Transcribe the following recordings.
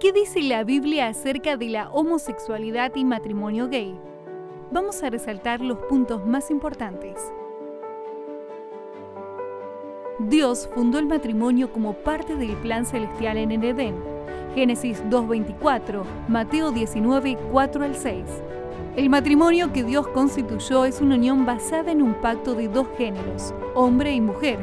¿Qué dice la Biblia acerca de la homosexualidad y matrimonio gay? Vamos a resaltar los puntos más importantes. Dios fundó el matrimonio como parte del plan celestial en el Edén. Génesis 2.24, Mateo 19, 4 al 6. El matrimonio que Dios constituyó es una unión basada en un pacto de dos géneros, hombre y mujer,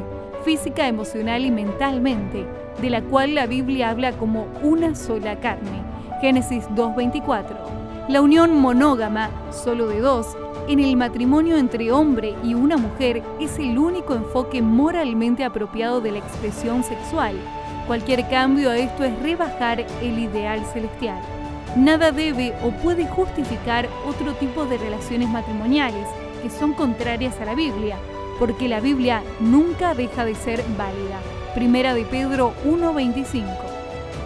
física, emocional y mentalmente, de la cual la Biblia habla como una sola carne. Génesis 2.24. La unión monógama, solo de dos, en el matrimonio entre hombre y una mujer es el único enfoque moralmente apropiado de la expresión sexual. Cualquier cambio a esto es rebajar el ideal celestial. Nada debe o puede justificar otro tipo de relaciones matrimoniales que son contrarias a la Biblia, porque la Biblia nunca deja de ser válida. Primera de Pedro 1:25.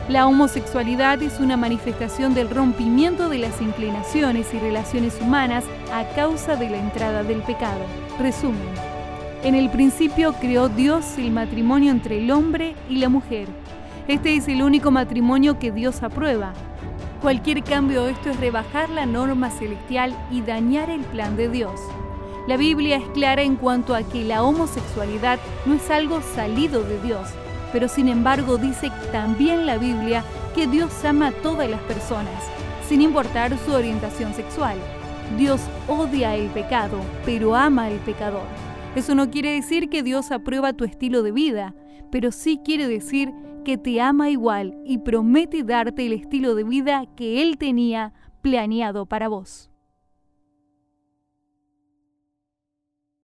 La homosexualidad es una manifestación del rompimiento de las inclinaciones y relaciones humanas a causa de la entrada del pecado. Resumen. En el principio creó Dios el matrimonio entre el hombre y la mujer. Este es el único matrimonio que Dios aprueba. Cualquier cambio a esto es rebajar la norma celestial y dañar el plan de Dios. La Biblia es clara en cuanto a que la homosexualidad no es algo salido de Dios, pero sin embargo dice también la Biblia que Dios ama a todas las personas, sin importar su orientación sexual. Dios odia el pecado, pero ama al pecador. Eso no quiere decir que Dios aprueba tu estilo de vida, pero sí quiere decir que te ama igual y promete darte el estilo de vida que Él tenía planeado para vos.